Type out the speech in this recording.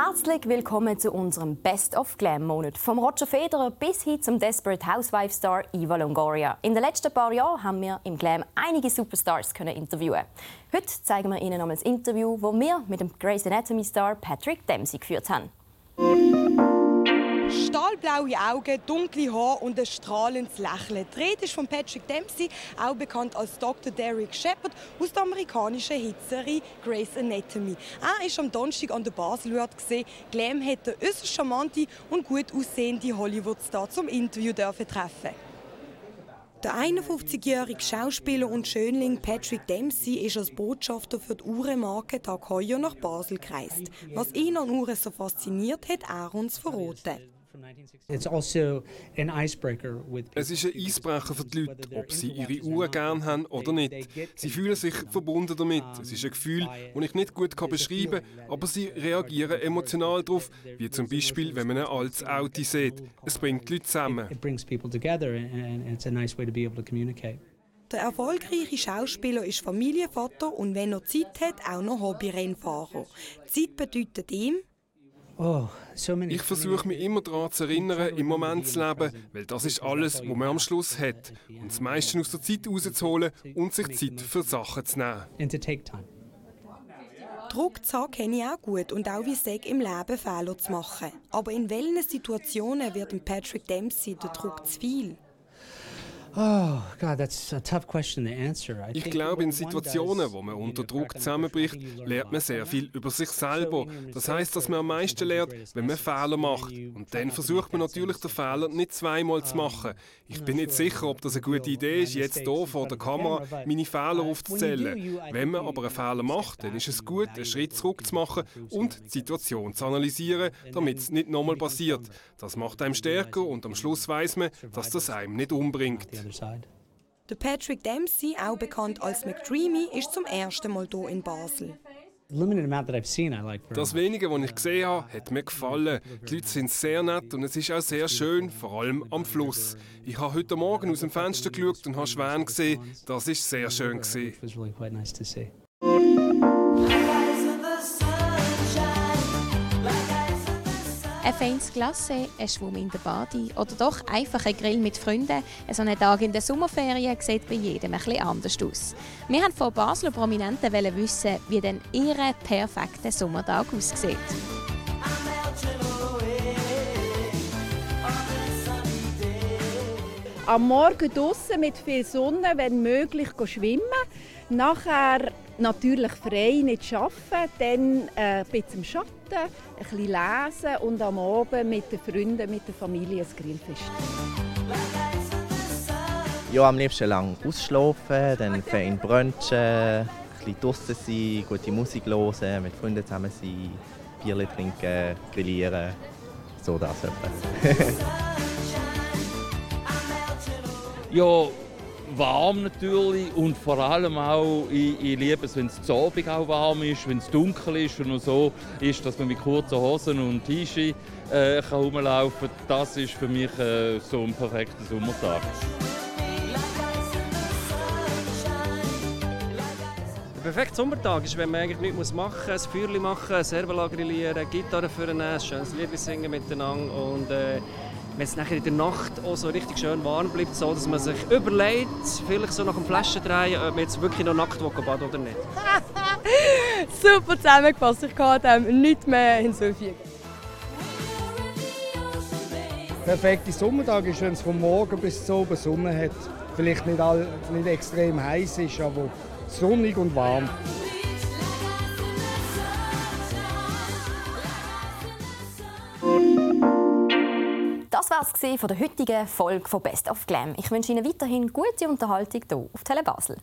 Herzlich willkommen zu unserem Best of Glam Monat. Vom Roger Federer bis hin zum Desperate Housewife Star Eva Longoria. In den letzten paar Jahren haben wir im Glam einige Superstars können interviewen. Heute zeigen wir Ihnen noch ein Interview, das wir mit dem Grey's Anatomy Star Patrick Dempsey geführt haben. Stahlblaue Augen, dunkle Haare und ein strahlendes Lächeln. Die Rede ist von Patrick Dempsey, auch bekannt als Dr. Derek Shepard aus der amerikanischen Hitserie Grey's Anatomy. Er ist am Donnerstag an der Basel gesehen. Glam hätte äußerst charmante und gut aussehende Hollywood-Star zum Interview dürfen treffen. Der 51-jährige Schauspieler und Schönling Patrick Dempsey ist als Botschafter für die Uhrenmarke Tag Heuer nach Basel gereist. Was ihn an Uhren so fasziniert, hat er uns verraten. Also es ist ein Eisbrecher für die Leute, ob sie ihre Uhr gerne haben oder nicht. Sie fühlen sich verbunden damit. Es ist ein Gefühl, das ich nicht gut beschreiben kann, aber sie reagieren emotional darauf, wie zum Beispiel, wenn man ein altes Auto sieht. Es bringt die Leute zusammen. Der erfolgreiche Schauspieler ist Familienvater und wenn er Zeit hat, auch noch Hobbyrennfahrer. Zeit bedeutet ihm, ich versuche mich immer daran zu erinnern, im Moment zu leben, weil das ist alles, was man am Schluss hat. Und das meiste aus der Zeit rauszuholen und sich Zeit für Sachen zu nehmen. Druck zu haben kenne ich auch gut und auch wie es im Leben Fehler zu machen. Aber in welchen Situationen wird Patrick Dempsey der Druck zu viel? Ich glaube, in Situationen, wo man unter Druck zusammenbricht, lernt man sehr viel über sich selber. Das heißt, dass man am meisten lernt, wenn man Fehler macht. Und dann versucht man natürlich, den Fehler nicht zweimal zu machen. Ich bin nicht sicher, ob das eine gute Idee ist, jetzt hier vor der Kamera meine Fehler aufzuzählen. Wenn man aber einen Fehler macht, dann ist es gut, einen Schritt zurück zu machen und die Situation zu analysieren, damit es nicht nochmal passiert. Das macht einem stärker und am Schluss weiß man, dass das einem nicht umbringt. Der Patrick Dempsey, auch bekannt als McDreamy, ist zum ersten Mal hier in Basel. Das wenige, was ich gesehen habe, hat mir gefallen. Die Leute sind sehr nett und es ist auch sehr schön, vor allem am Fluss. Ich habe heute Morgen aus dem Fenster geschaut und habe Schwäne gesehen. Das ist sehr schön. Gewesen. Ein feines Glacé, ein Schwumm in der Bade oder doch einfach ein Grill mit Freunden. So ein Tag in der Sommerferien sieht bei jedem bisschen anders aus. Wir wollten von Basler Prominenten wissen, wie denn ihr perfekter Sommertag aussieht. Am Morgen draußen mit viel Sonne, wenn möglich, schwimmen. Nachher natürlich frei nicht arbeiten, dann äh, ein bisschen im Schatten, ein bisschen lesen und am Abend mit den Freunden, mit der Familie ein Grillfest. Ja, am liebsten lang ausschlafen, dann fein brunchen, ein bisschen draußen sein, gute Musik hören, mit Freunden zusammen sein, Bier trinken, grillieren, so das etwa. ja, warm natürlich und vor allem auch, ich, ich liebe es, wenn es auch warm ist, wenn es dunkel ist und so ist, dass man mit kurzen Hosen und T-Shirt äh, rumlaufen kann. Das ist für mich äh, so ein perfekter Sommertag. Der perfekte Sommertag ist, wenn man eigentlich nichts machen muss, ein Feuer machen, ein Servola grillieren, Gitarre führen, ein schönes Lied singen miteinander und äh, wenn es nachher in der Nacht auch so richtig schön warm bleibt, so dass man sich überlegt, vielleicht so nach dem Flaschendrehen, ob man jetzt wirklich noch nackt baden oder nicht. Super zusammengefasst, ich kann dem nichts mehr hinzufügen. perfekte Sommertag ist, wenn es von morgen bis zu oben Sonne hat. Vielleicht nicht, all, nicht extrem heiß ist, aber sonnig und warm. Das war es von der heutigen Folge von Best of Glam. Ich wünsche Ihnen weiterhin gute Unterhaltung hier auf Tele Basel.